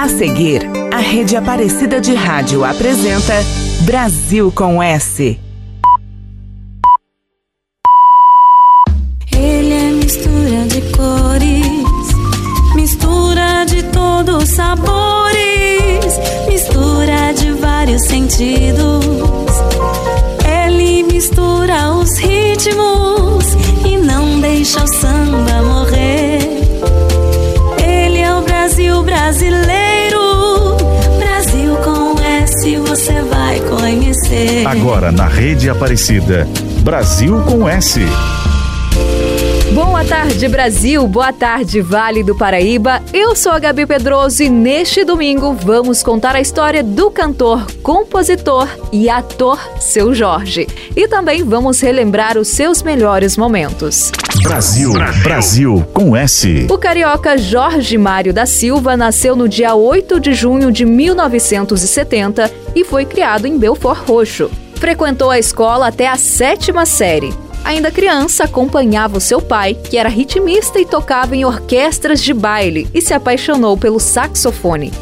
A seguir, a Rede Aparecida de Rádio apresenta Brasil com S. Ele é mistura de cores, mistura de todos os sabores, mistura de vários sentidos. Ele mistura os ritmos e não deixa o samba Agora na Rede Aparecida. Brasil com S. Boa tarde, Brasil. Boa tarde, Vale do Paraíba. Eu sou a Gabi Pedroso e neste domingo vamos contar a história do cantor, compositor e ator Seu Jorge. E também vamos relembrar os seus melhores momentos. Brasil, Brasil, com S. O carioca Jorge Mário da Silva nasceu no dia 8 de junho de 1970 e foi criado em Belfort Roxo. Frequentou a escola até a sétima série. Ainda criança, acompanhava o seu pai, que era ritmista e tocava em orquestras de baile, e se apaixonou pelo saxofone.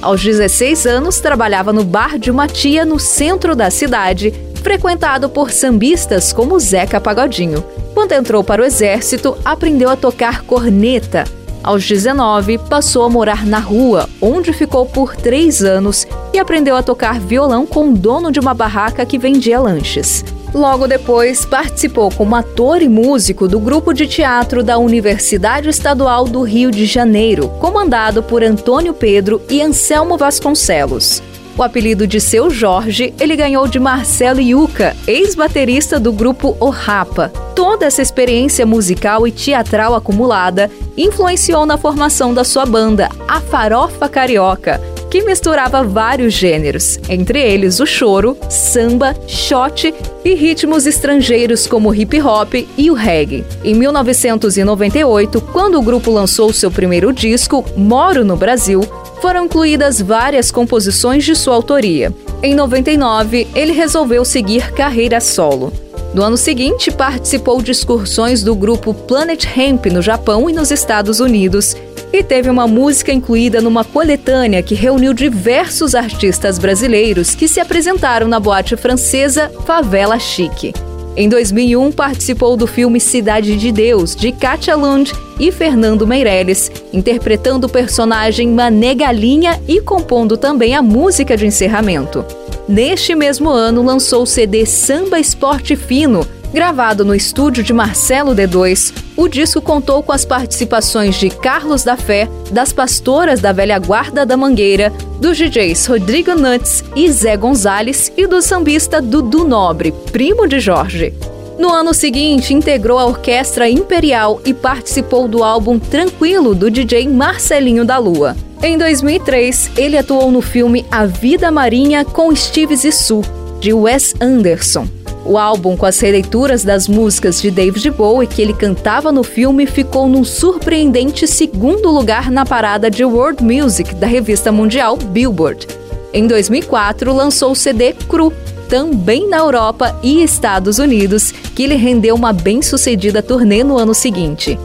Aos 16 anos, trabalhava no bar de uma tia no centro da cidade, frequentado por sambistas como Zeca Pagodinho. Quando entrou para o exército, aprendeu a tocar corneta. Aos 19, passou a morar na rua, onde ficou por três anos e aprendeu a tocar violão com o dono de uma barraca que vendia lanches. Logo depois, participou como ator e músico do grupo de teatro da Universidade Estadual do Rio de Janeiro, comandado por Antônio Pedro e Anselmo Vasconcelos. O apelido de seu Jorge ele ganhou de Marcelo Yuca, ex-baterista do grupo O Rapa. Toda essa experiência musical e teatral acumulada influenciou na formação da sua banda, a Farofa Carioca, que misturava vários gêneros, entre eles o choro, samba, shot e ritmos estrangeiros como o hip hop e o reggae. Em 1998, quando o grupo lançou seu primeiro disco, Moro no Brasil, foram incluídas várias composições de sua autoria. Em 99, ele resolveu seguir carreira solo. No ano seguinte, participou de excursões do grupo Planet Hemp no Japão e nos Estados Unidos e teve uma música incluída numa coletânea que reuniu diversos artistas brasileiros que se apresentaram na boate francesa Favela Chique. Em 2001, participou do filme Cidade de Deus, de Katia Lund e Fernando Meirelles, interpretando o personagem Mané Galinha e compondo também a música de encerramento. Neste mesmo ano, lançou o CD Samba Esporte Fino, Gravado no estúdio de Marcelo D2, o disco contou com as participações de Carlos da Fé, das Pastoras da Velha Guarda da Mangueira, dos DJs Rodrigo Nuts e Zé Gonzalez e do sambista Dudu Nobre, primo de Jorge. No ano seguinte, integrou a Orquestra Imperial e participou do álbum Tranquilo do DJ Marcelinho da Lua. Em 2003, ele atuou no filme A Vida Marinha com Steve Zissou, de Wes Anderson. O álbum, com as releituras das músicas de David Bowie que ele cantava no filme, ficou num surpreendente segundo lugar na parada de World Music da revista mundial Billboard. Em 2004, lançou o CD Cru, também na Europa e Estados Unidos, que lhe rendeu uma bem-sucedida turnê no ano seguinte.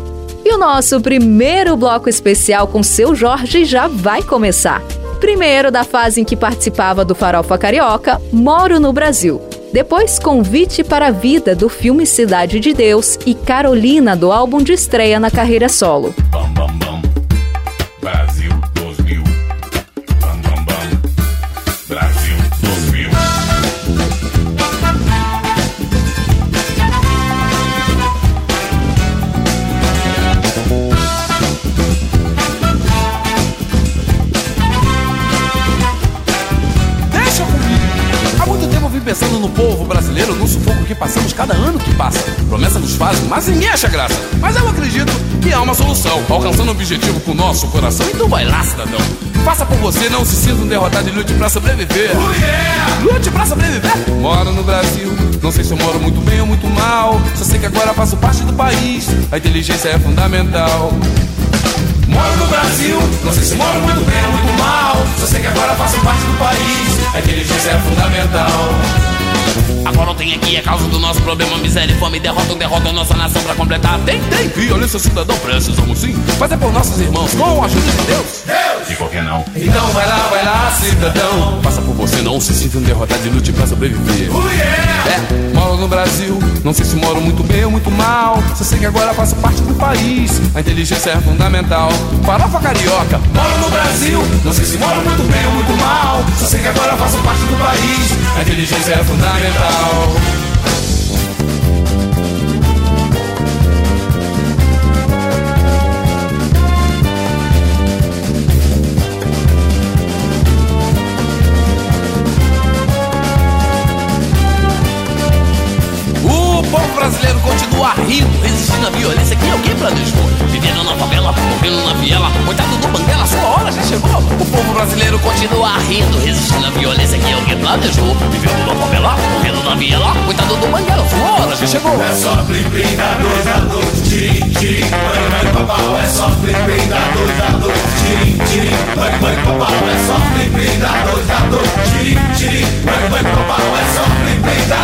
E o nosso primeiro bloco especial com seu Jorge já vai começar. Primeiro da fase em que participava do Farofa Carioca, Moro no Brasil. Depois, Convite para a Vida, do filme Cidade de Deus, e Carolina, do álbum de estreia na carreira solo. Bam, bam, bam. Que passamos cada ano que passa. Promessa nos fazem, mas ninguém acha graça. Mas eu acredito que há uma solução, alcançando o objetivo com o nosso coração. Então vai lá, cidadão. Faça por você, não se sinta um derrotado e lute pra sobreviver. Lute pra sobreviver! Moro no Brasil, não sei se eu moro muito bem ou muito mal. Só sei que agora faço parte do país, a inteligência é fundamental. Moro no Brasil, não sei se moro muito bem ou muito mal. Só sei que agora faço parte do país, a inteligência é fundamental. Agora tem aqui a causa do nosso problema, miséria e fome. Derrotam, derrotam nossa nação pra completar. Tem, tem, violência cidadão, precisamos sim fazer por nossos irmãos com a ajuda de Deus. Deus, E por que não? Então vai lá, vai lá, cidadão. Passa por você, não se sinta derrotado de lute pra sobreviver. É, moro no Brasil, não sei se moro muito bem ou muito mal. Só sei que agora faço parte do país. A inteligência é fundamental. Farofa carioca, moro no Brasil, não sei se moro muito bem ou muito mal. Só sei que agora faço parte do país. A inteligência é fundamental. Rindo, resistindo à violência que alguém planejou. Vivendo na favela, morrendo na viela, coitado do Banguela, sua hora já chegou. O povo brasileiro continua rindo, resistindo à violência que alguém planejou. Vivendo na favela, morrendo na viela, coitado do Banguela, sua hora já chegou. É só plim plim da dois da dois, tirim tirim, mãe mãe papau. É só plim plim da dois da dois, tirim tirim, mãe mãe papau. É só plim plim da dois da dois, tirim tirim, mãe mãe papau. É só plim plim da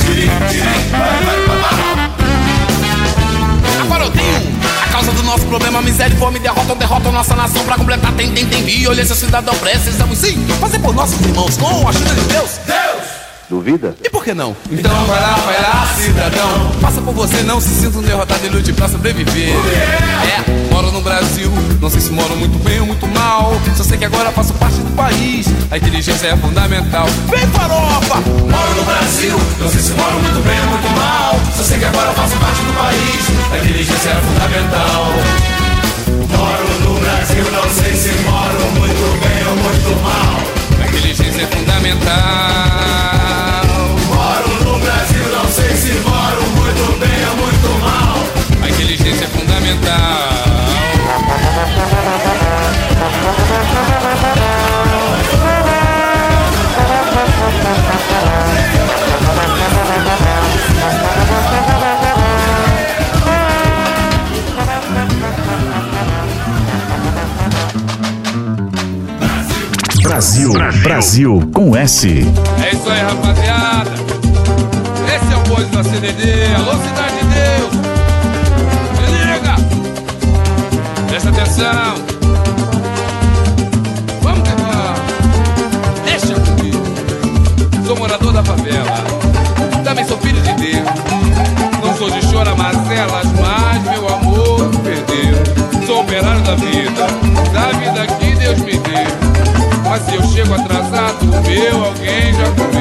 tirim tirim, mãe mãe papau. Agora eu tenho a causa do nosso problema, miséria e fome derrotam, derrotam nossa nação pra completar. Tem, tem, tem violência, cidadão, precisamos sim fazer por nossos irmãos com a ajuda de Deus. Deus! Duvida? E por que não? Então vai lá, vai lá, cidadão. Passa por você, não se sinta um derrotado e lute pra sobreviver. É, moro no Brasil, não sei se moro muito bem ou muito mal. Só sei que agora faço parte do país. A inteligência é fundamental. Vem farofa! Moro no Brasil, não sei se moro muito bem ou muito mal. Só sei que agora faço parte do país. A inteligência é fundamental. Moro no Brasil, não sei se moro muito bem ou muito mal. A inteligência é fundamental. Moro no Brasil, não sei se moro muito bem ou muito mal. Brasil, com S. É isso aí, rapaziada. Esse é o bonde da CDD. Alô, Cidade de Deus. Se liga. Presta atenção. Vamos tentar. Deixa comigo. Sou morador da favela. Também sou filho de Deus. Não sou de chora-mazelas, mas meu amor perdeu. Sou operário da vida se eu chego atrasado, meu alguém já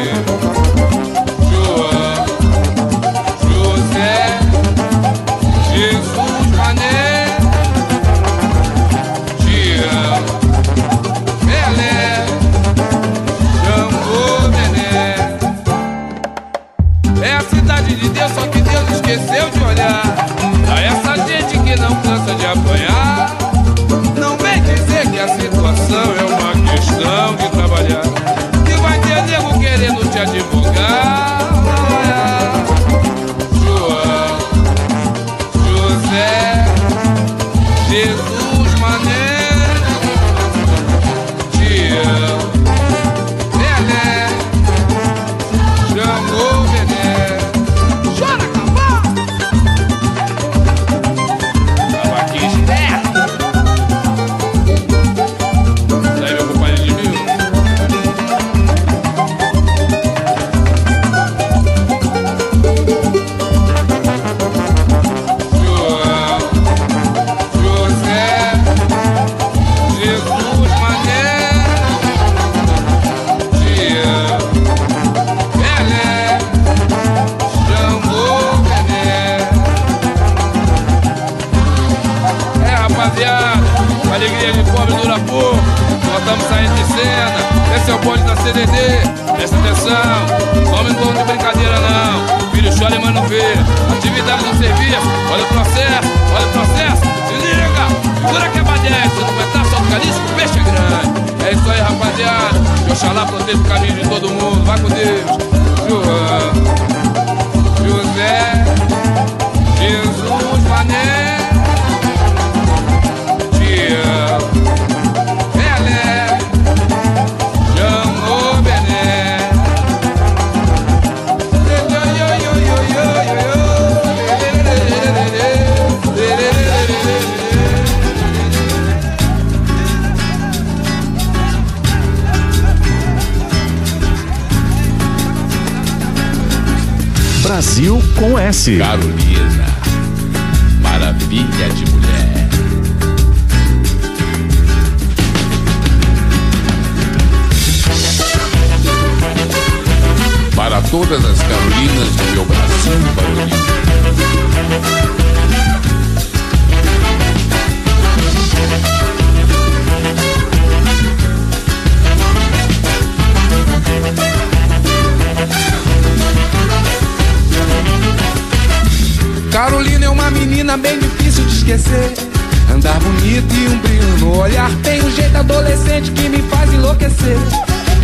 Carolinas do meu Brasil Carolina. Carolina é uma menina bem difícil de esquecer. Andar bonito e um brilho no olhar. Tem um jeito adolescente que me faz enlouquecer.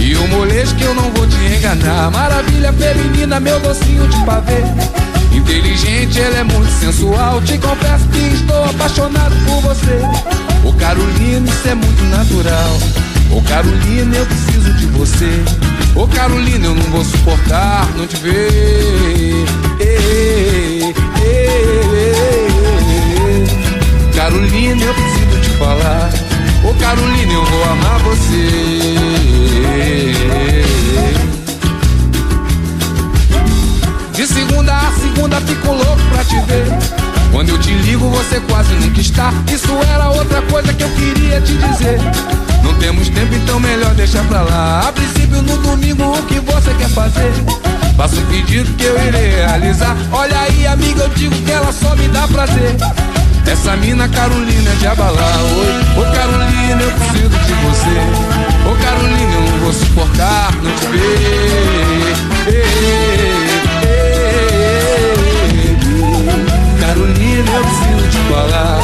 E um molejo que eu não vou te enganar. Maravilha feminina, meu docinho de pavê. Inteligente, ela é muito sensual. Te confesso que estou apaixonado por você. Ô Carolina, isso é muito natural. Ô Carolina, eu preciso de você. Ô Carolina, eu não vou suportar não te ver. Ei, ei, ei. Carolina, eu preciso te falar. Ô Carolina, eu vou amar você. De segunda a segunda fico louco pra te ver. Quando eu te ligo, você quase nunca está. Isso era outra coisa que eu queria te dizer. Não temos tempo, então melhor deixar pra lá. A princípio, no domingo, o que você quer fazer? Faça um pedido que eu irei realizar. Olha aí, amiga, eu digo que ela só me dá prazer. Essa mina Carolina é de abalar. Oi, ô Carolina, eu preciso de você. Ô Carolina, eu não vou suportar não te ver. Carolina, eu preciso te falar.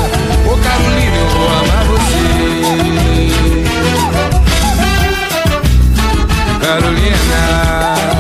Ô Carolina, eu vou amar você. Carolina,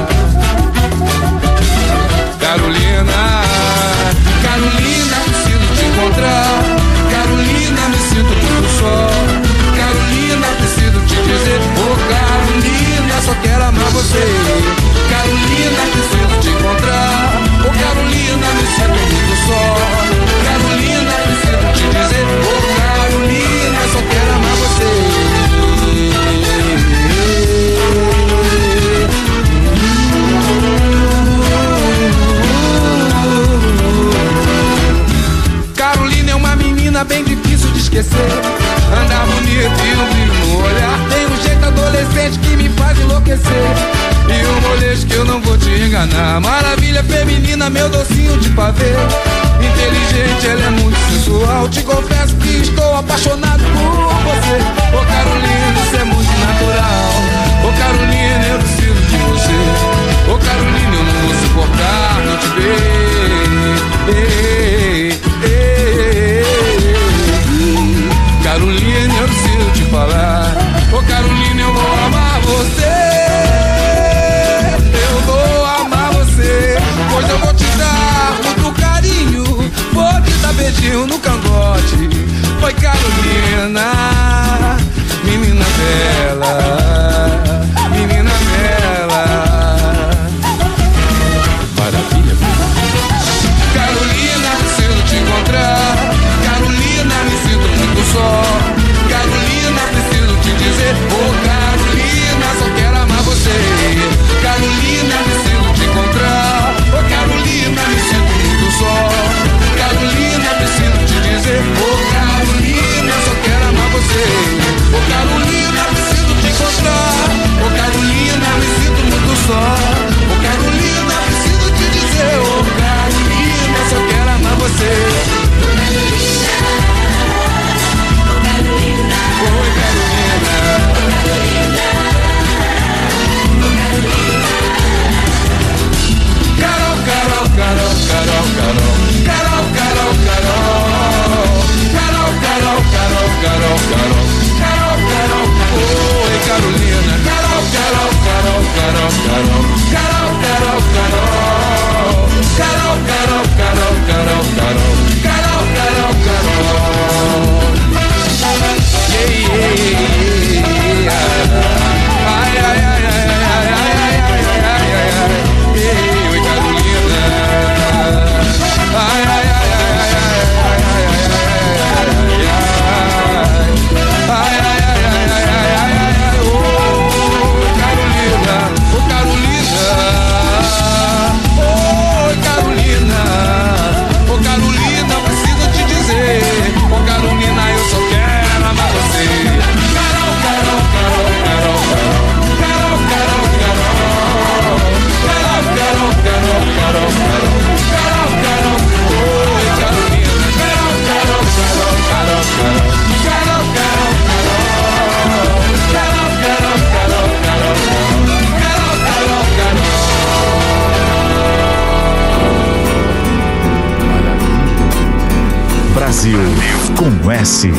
com S.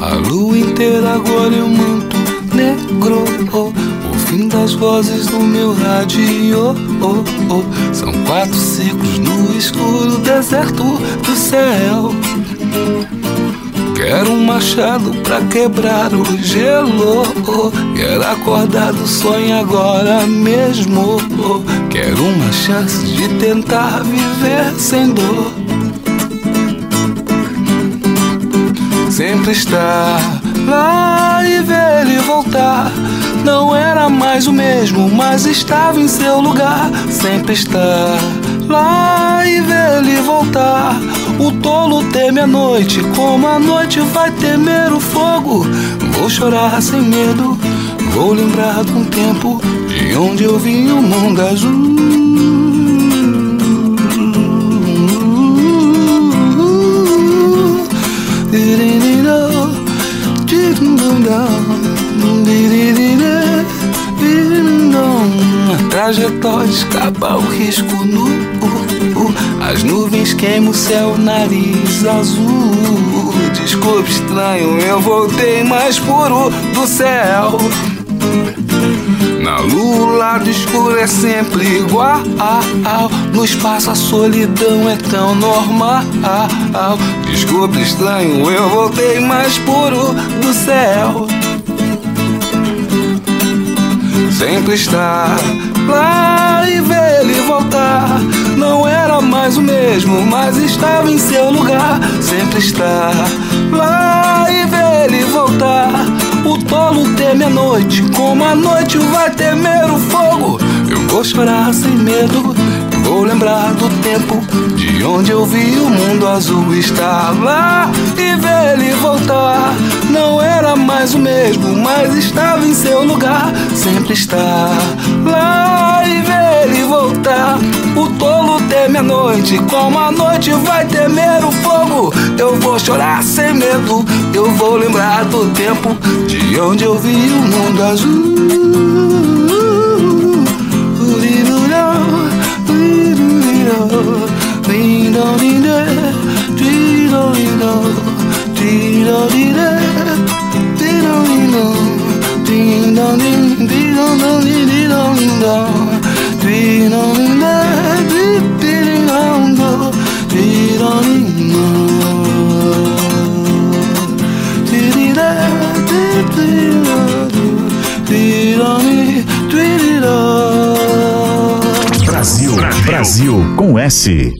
A lua inteira agora eu manto negro. Oh, o fim das vozes do meu rádio. Oh, oh. São quatro ciclos no escuro deserto do céu. Quero um machado pra quebrar o gelo. Quero acordar do sonho agora mesmo. Quero uma chance de tentar viver sem dor. Sempre estar lá e ver ele voltar. Não era mais o mesmo, mas estava em seu lugar. Sempre estar lá e ver ele voltar. O tolo teme a noite, como a noite vai temer o fogo. Vou chorar sem medo, vou lembrar de um tempo de onde eu vi o mundo azul. Trajetória escapa o risco nu. As nuvens queimam o céu, nariz azul. Desculpe, estranho, eu voltei mais puro do céu. Na lua, o lado escuro é sempre igual. No espaço, a solidão é tão normal. Desculpe, estranho, eu voltei mais puro do céu. Sempre estar lá e ver ele voltar. Não era mais o mesmo, mas estava em seu lugar. Sempre estar lá e ver ele voltar. O tolo teme a noite, como a noite vai temer o fogo. Eu vou chorar sem medo, vou lembrar do tempo de onde eu vi o mundo azul estar lá e ver ele voltar. Não era mais o mesmo, mas estava em seu lugar. Sempre estar lá e ver voltar. O tolo teme a noite, como a noite vai temer o fogo. Eu vou chorar sem medo, eu vou lembrar do tempo de onde eu vi o mundo azul. Brasil, Brasil com S.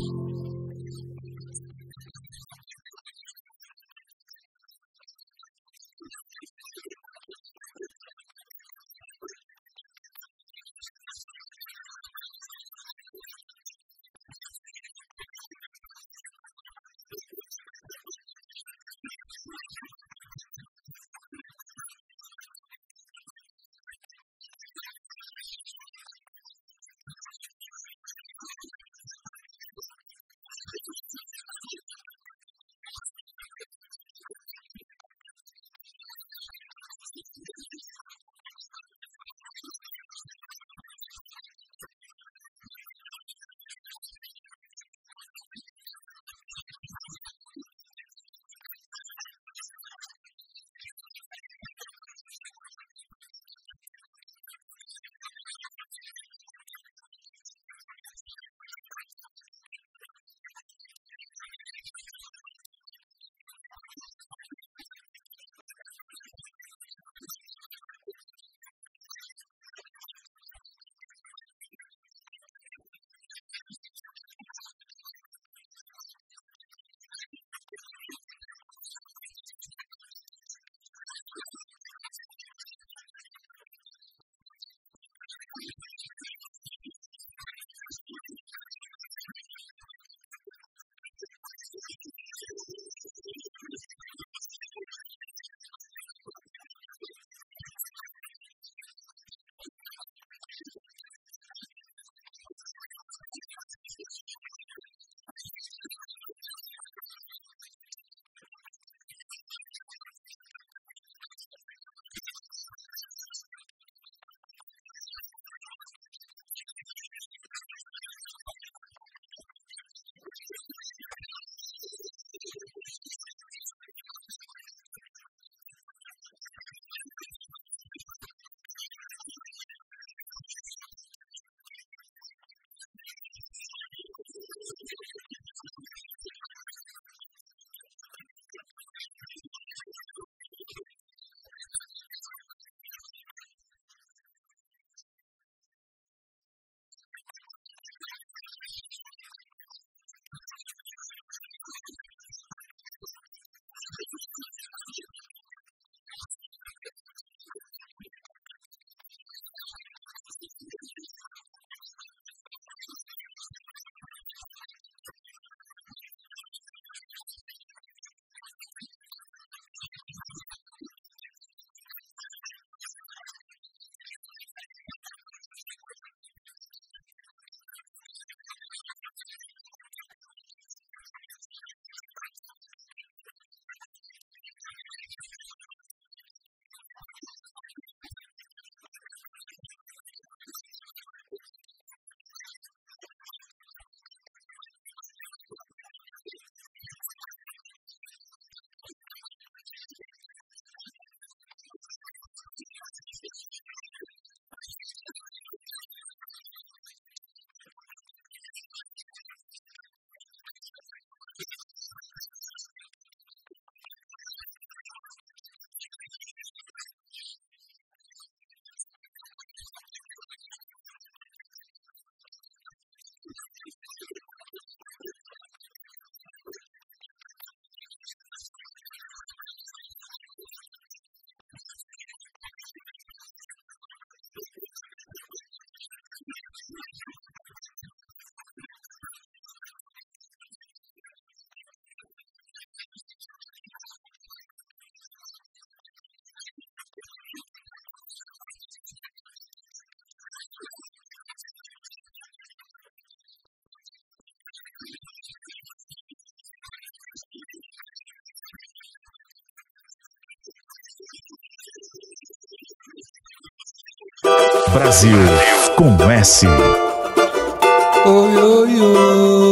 Brasil com S. Oi, oi, oi.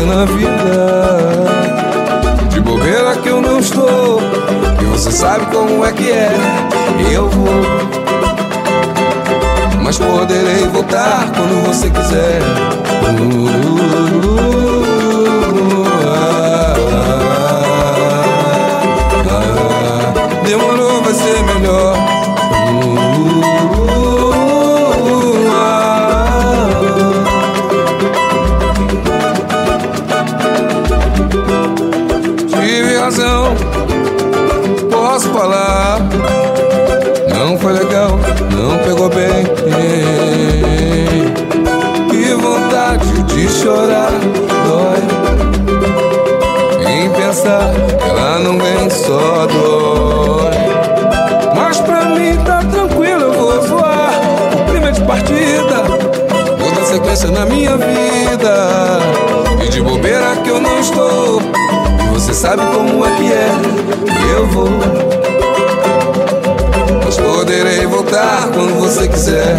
sınıf Mas poderei voltar quando você quiser.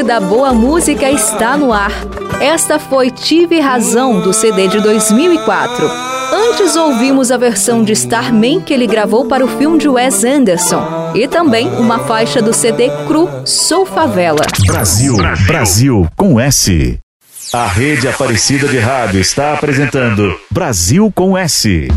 Aparecida, a boa música está no ar. Esta foi Tive Razão, do CD de 2004. Antes ouvimos a versão de Starman que ele gravou para o filme de Wes Anderson. E também uma faixa do CD Cru Sou Favela. Brasil, Brasil com S. A rede Aparecida de Rádio está apresentando Brasil com S.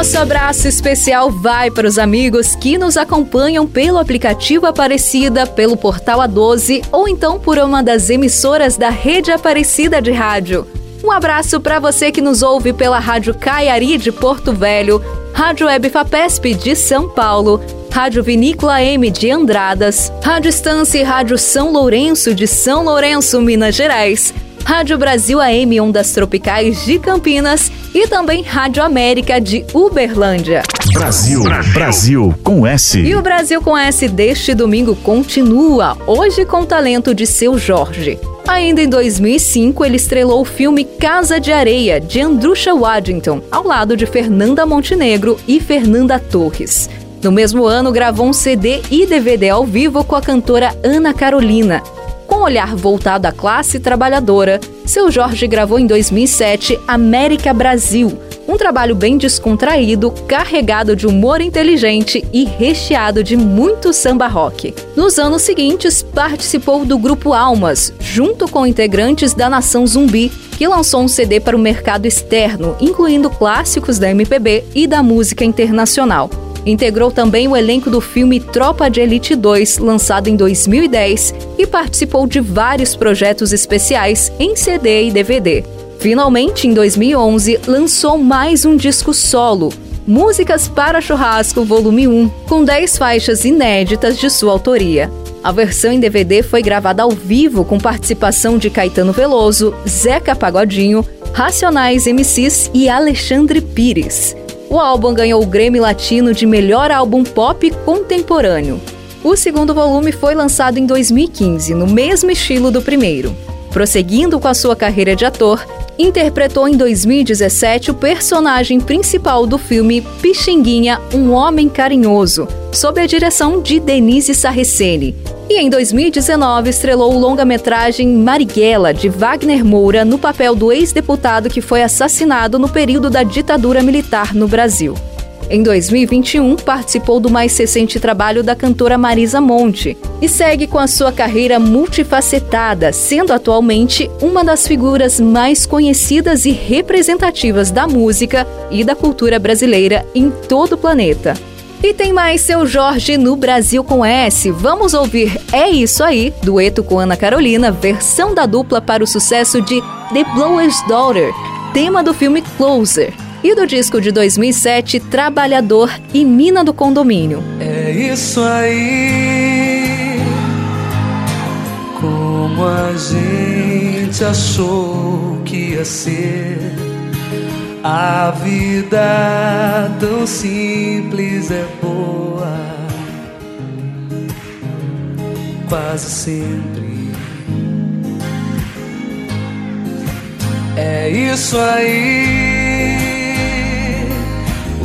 Nosso abraço especial vai para os amigos que nos acompanham pelo aplicativo Aparecida, pelo portal A12 ou então por uma das emissoras da rede Aparecida de Rádio. Um abraço para você que nos ouve pela Rádio Caiari de Porto Velho, Rádio Web Fapesp de São Paulo, Rádio Vinícola M de Andradas, Rádio Estância e Rádio São Lourenço de São Lourenço, Minas Gerais, Rádio Brasil AM Ondas Tropicais de Campinas e também Rádio América de Uberlândia. Brasil, Brasil com S. E o Brasil com S deste domingo continua, hoje com o talento de seu Jorge. Ainda em 2005, ele estrelou o filme Casa de Areia, de Andrusha Waddington, ao lado de Fernanda Montenegro e Fernanda Torres. No mesmo ano, gravou um CD e DVD ao vivo com a cantora Ana Carolina. Com olhar voltado à classe trabalhadora, seu Jorge gravou em 2007 América Brasil, um trabalho bem descontraído, carregado de humor inteligente e recheado de muito samba rock. Nos anos seguintes, participou do grupo Almas, junto com integrantes da Nação Zumbi, que lançou um CD para o mercado externo, incluindo clássicos da MPB e da música internacional. Integrou também o elenco do filme Tropa de Elite 2, lançado em 2010, e participou de vários projetos especiais em CD e DVD. Finalmente, em 2011, lançou mais um disco solo, Músicas para Churrasco Volume 1, com 10 faixas inéditas de sua autoria. A versão em DVD foi gravada ao vivo com participação de Caetano Veloso, Zeca Pagodinho, Racionais MCs e Alexandre Pires. O álbum ganhou o Grammy Latino de melhor álbum pop contemporâneo. O segundo volume foi lançado em 2015, no mesmo estilo do primeiro. Prosseguindo com a sua carreira de ator, interpretou em 2017 o personagem principal do filme Pixinguinha, Um Homem Carinhoso, sob a direção de Denise Sarricene. E em 2019 estrelou o longa-metragem Marighella, de Wagner Moura, no papel do ex-deputado que foi assassinado no período da ditadura militar no Brasil. Em 2021, participou do mais recente trabalho da cantora Marisa Monte e segue com a sua carreira multifacetada, sendo atualmente uma das figuras mais conhecidas e representativas da música e da cultura brasileira em todo o planeta. E tem mais seu Jorge no Brasil com S. Vamos ouvir É Isso Aí, dueto com Ana Carolina, versão da dupla para o sucesso de The Blower's Daughter, tema do filme Closer. E do disco de 2007, Trabalhador e Mina do Condomínio. É isso aí, como a gente achou que ia ser. A vida tão simples é boa, quase sempre. É isso aí,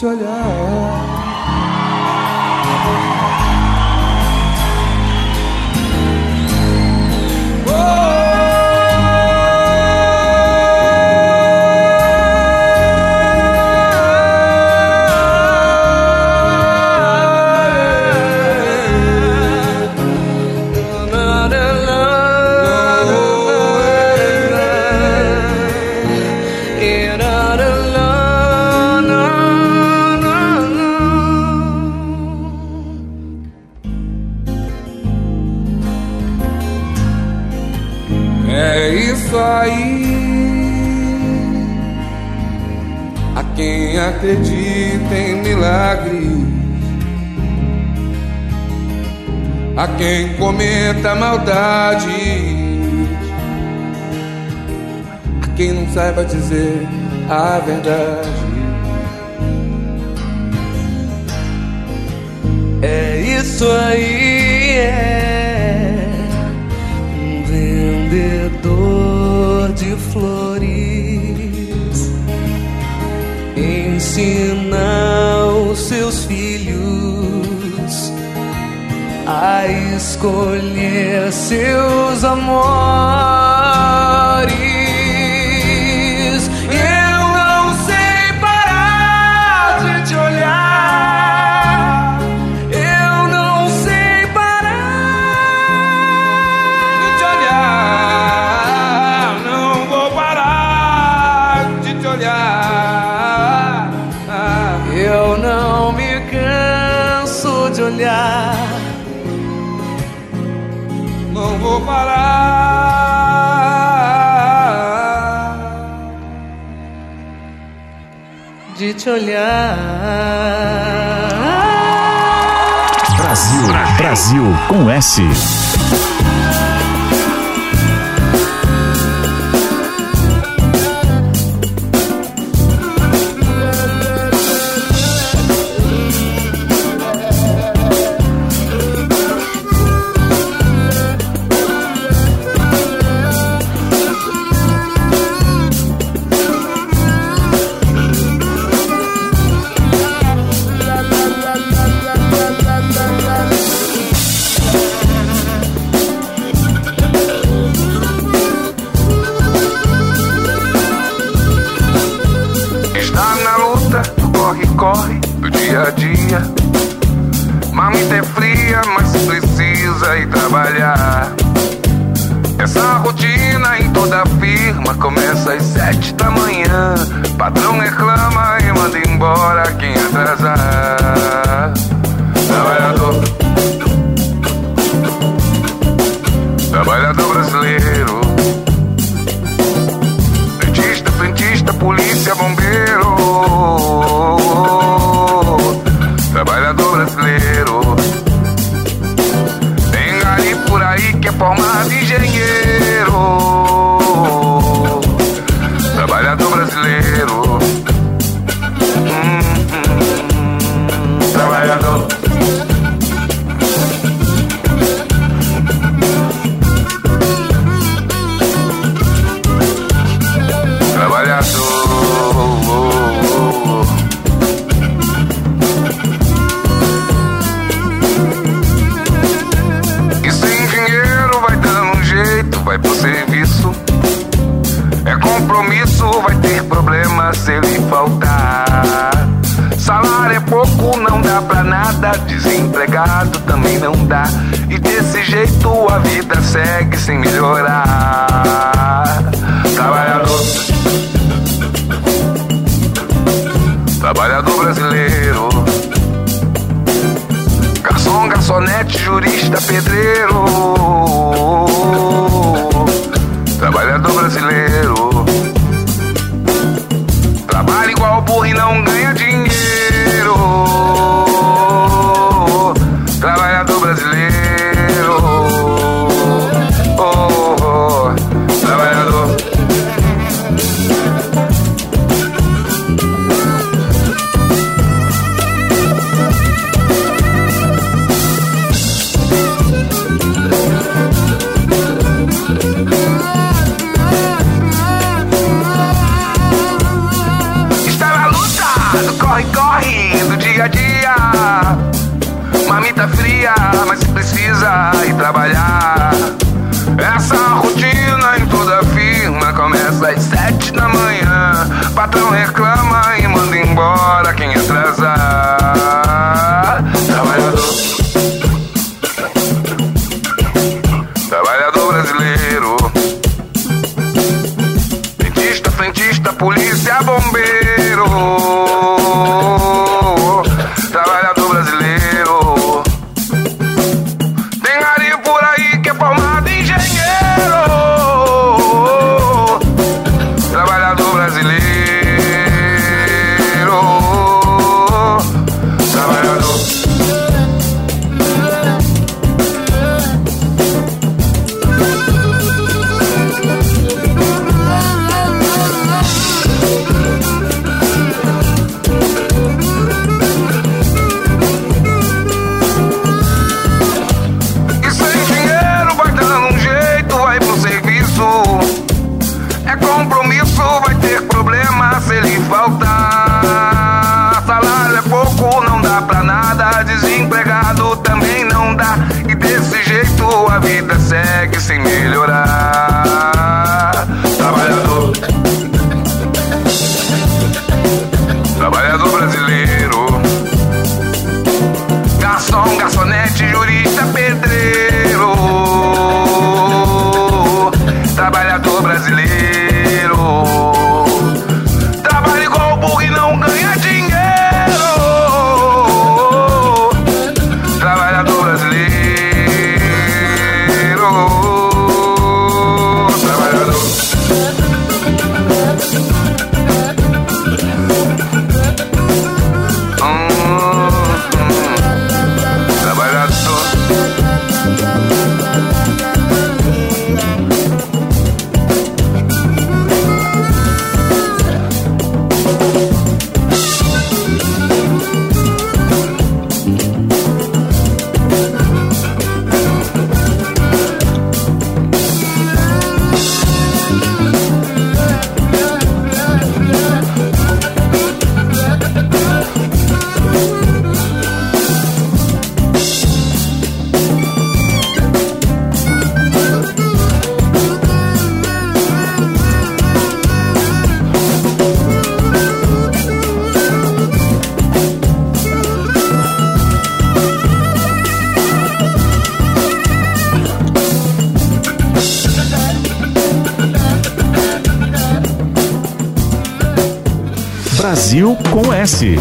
Te olhar. A quem cometa maldade, a quem não saiba dizer a verdade. É isso aí, escolher seus amores. Te olhar. Brasil, Brasil com S. fria, mas precisa ir trabalhar. Essa rotina em toda firma começa às sete da manhã. Patrão reclama e manda embora quem atrasar. Trabalhador. Trabalhador. também não dá. E desse jeito a vida segue sem melhorar. Trabalhador. Trabalhador brasileiro. Garçom, garçonete, jurista, pedreiro. Pouco, não dá pra nada. Desempregado também não dá. E desse jeito a vida segue sem melhorar. Brasil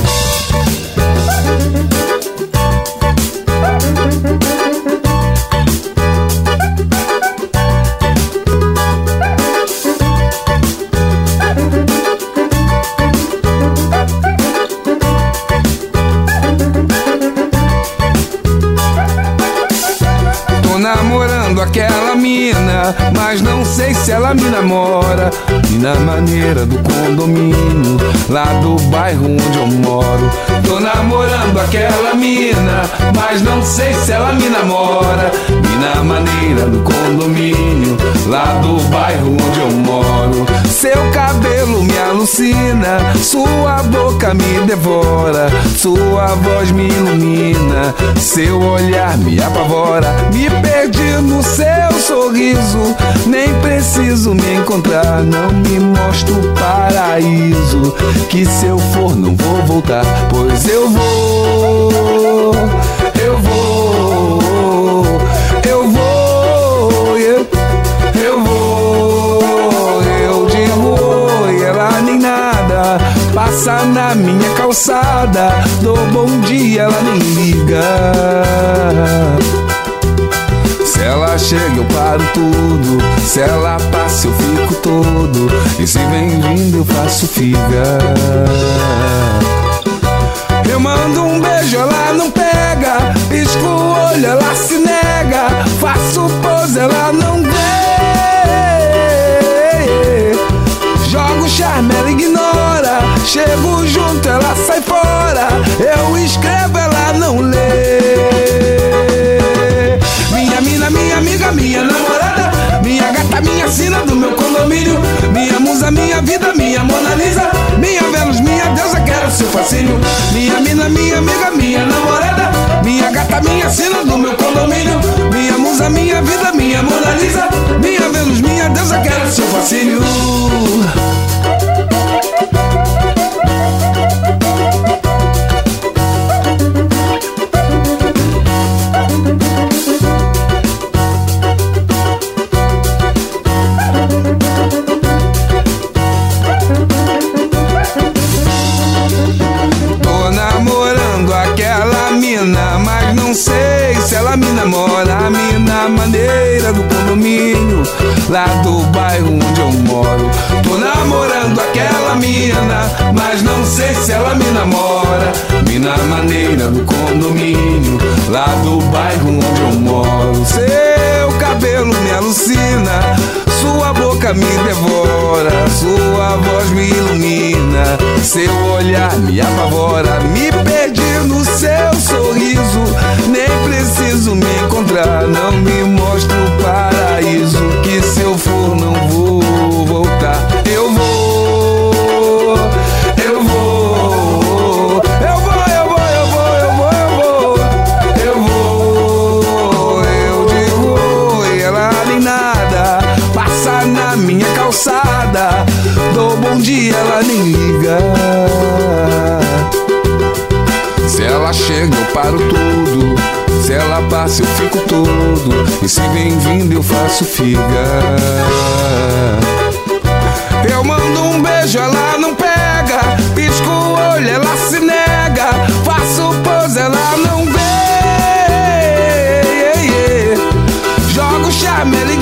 mas não sei se ela me namora. E na maneira do condomínio, lá do bairro onde eu moro. Tô namorando aquela mina, mas não sei se ela me namora. E na maneira do condomínio, lá do bairro onde eu moro. Seu cabelo me alucina, sua boca me devora, sua voz me ilumina, seu olhar me apavora. Me perdi no seu sorriso, nem preciso me encontrar. Não me mostra o paraíso, que se eu for não vou voltar, pois eu vou, Passa na minha calçada, dou bom dia, ela nem liga. Se ela chega, eu paro tudo. Se ela passa, eu fico todo. E se vem vindo, eu faço figa. Eu mando um beijo, ela não pega. Pisco o olho, ela se nega. Faço pose, ela não Chego junto, ela sai fora. Eu escrevo, me apavora. Me perdi no seu sorriso, nem preciso me encontrar. Não me mostro o paraíso, que se eu for, não vou voltar. Eu vou, eu vou. Eu vou, eu vou, eu vou, eu vou, eu vou. Eu vou, eu digo, e ela nem nada. Passa na minha calçada, dou bom dia, ela nem liga. eu paro tudo. Se ela passa, eu fico todo. E se vem vindo, eu faço figa. Eu mando um beijo, ela não pega. Pisco o olho, ela se nega. Faço pose, ela não vê. Jogo chame, ele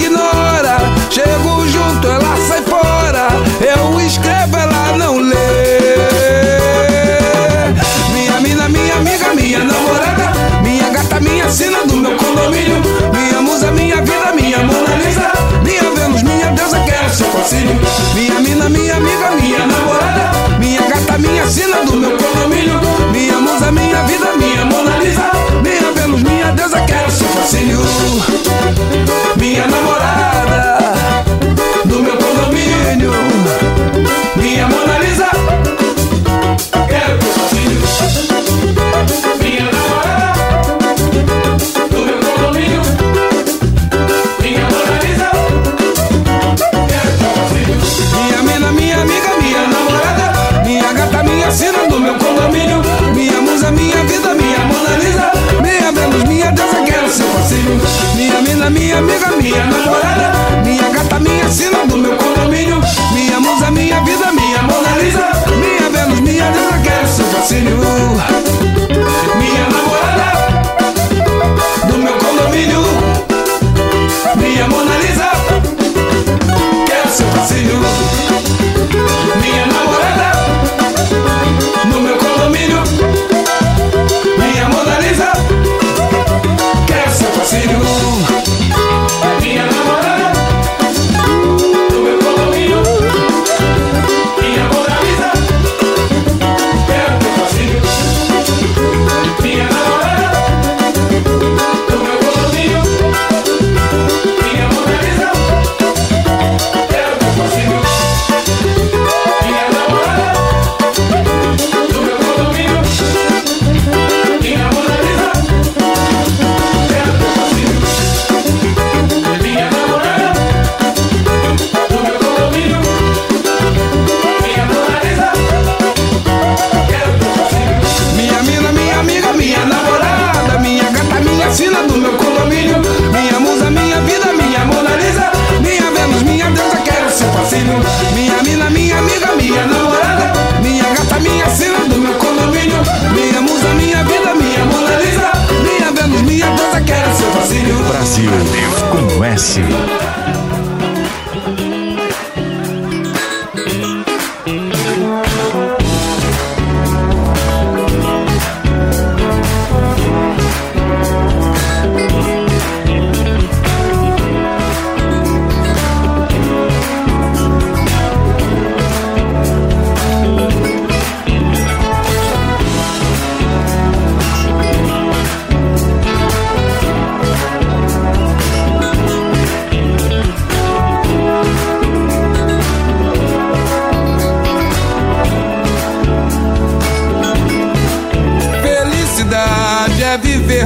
mía, amiga mía, no.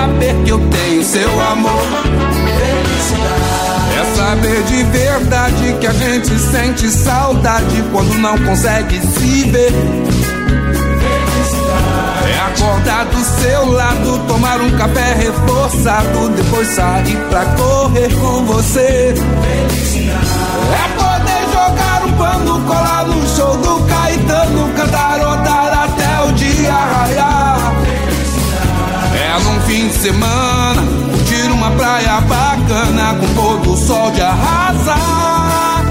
Felicidade saber que eu tenho seu amor. Felicidade é saber de verdade que a gente sente saudade quando não consegue se ver. É acordar do seu lado, tomar um café reforçado, depois sair pra correr com você. É poder jogar um pano, colar no show do Caetano, cantarotar até o dia raiar. Fim de semana, curtir uma praia bacana, com todo o sol de arrasar.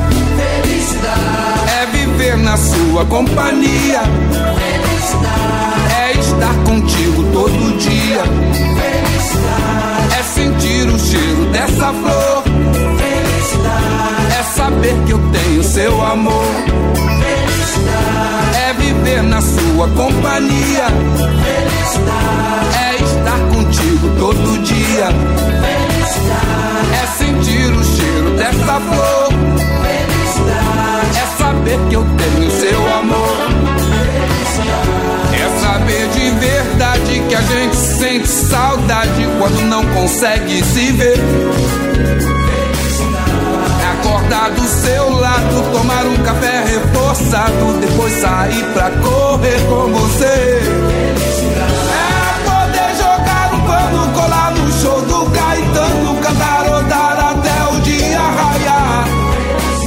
É viver na sua companhia. É estar contigo todo dia. É sentir o cheiro dessa flor. É saber que eu tenho seu amor. É viver na sua companhia. É estar contigo todo dia. É sentir o cheiro dessa flor. É saber que eu tenho seu amor. É saber de verdade que a gente sente saudade quando não consegue se ver. É acordar do seu lado, tomar um café reforçado, depois sair pra correr com você. No show do Caetano, cantarotar até o dia raiar.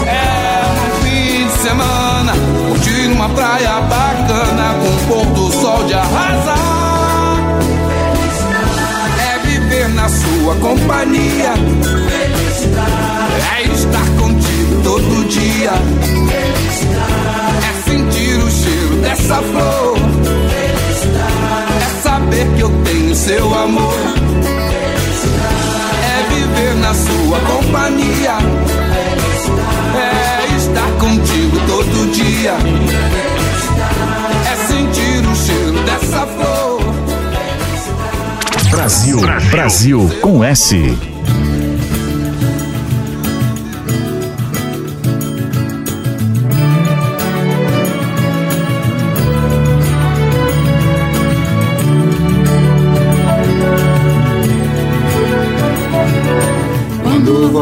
É um fim de semana, curtir uma praia bacana com o pôr do sol de arrasar. É viver na sua companhia. É estar contigo todo dia. É sentir o cheiro dessa flor. É saber que eu tenho seu amor. É viver na sua companhia. É estar contigo todo dia. É sentir o cheiro dessa flor. Brasil, Brasil com S.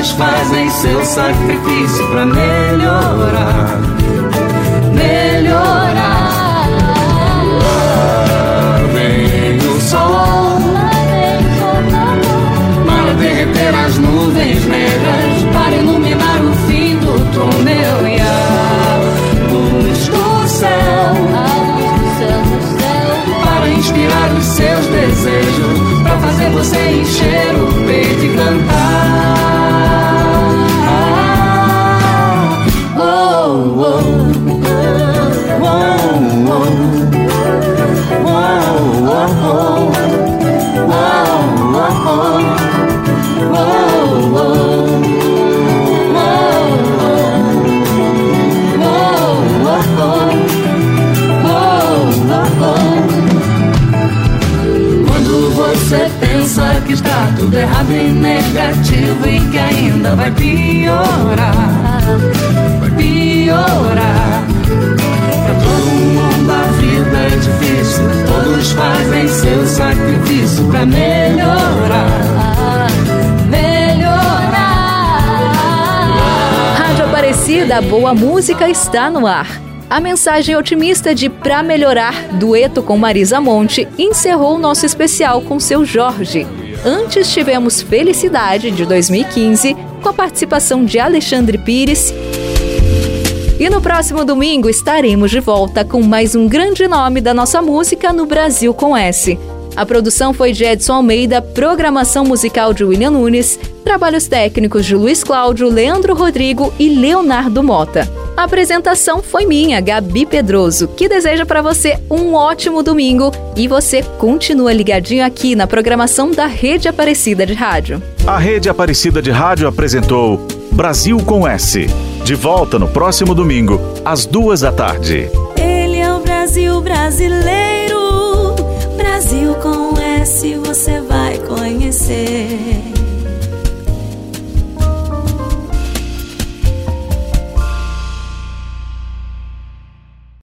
Todos fazem seu sacrifício pra melhorar, melhorar. Lá vem o sol. Para derreter as nuvens negras, para iluminar o fim do túnel e a luz do céu, para inspirar os seus desejos, para fazer você encher Boa música está no ar. A mensagem otimista de Pra Melhorar, dueto com Marisa Monte, encerrou o nosso especial com seu Jorge. Antes tivemos Felicidade, de 2015, com a participação de Alexandre Pires. E no próximo domingo estaremos de volta com mais um grande nome da nossa música no Brasil com S. A produção foi de Edson Almeida, programação musical de William Nunes, trabalhos técnicos de Luiz Cláudio, Leandro Rodrigo e Leonardo Mota. A apresentação foi minha, Gabi Pedroso, que deseja para você um ótimo domingo e você continua ligadinho aqui na programação da Rede Aparecida de Rádio. A Rede Aparecida de Rádio apresentou Brasil com S. De volta no próximo domingo, às duas da tarde. Ele é o Brasil brasileiro Brasil com S você vai conhecer.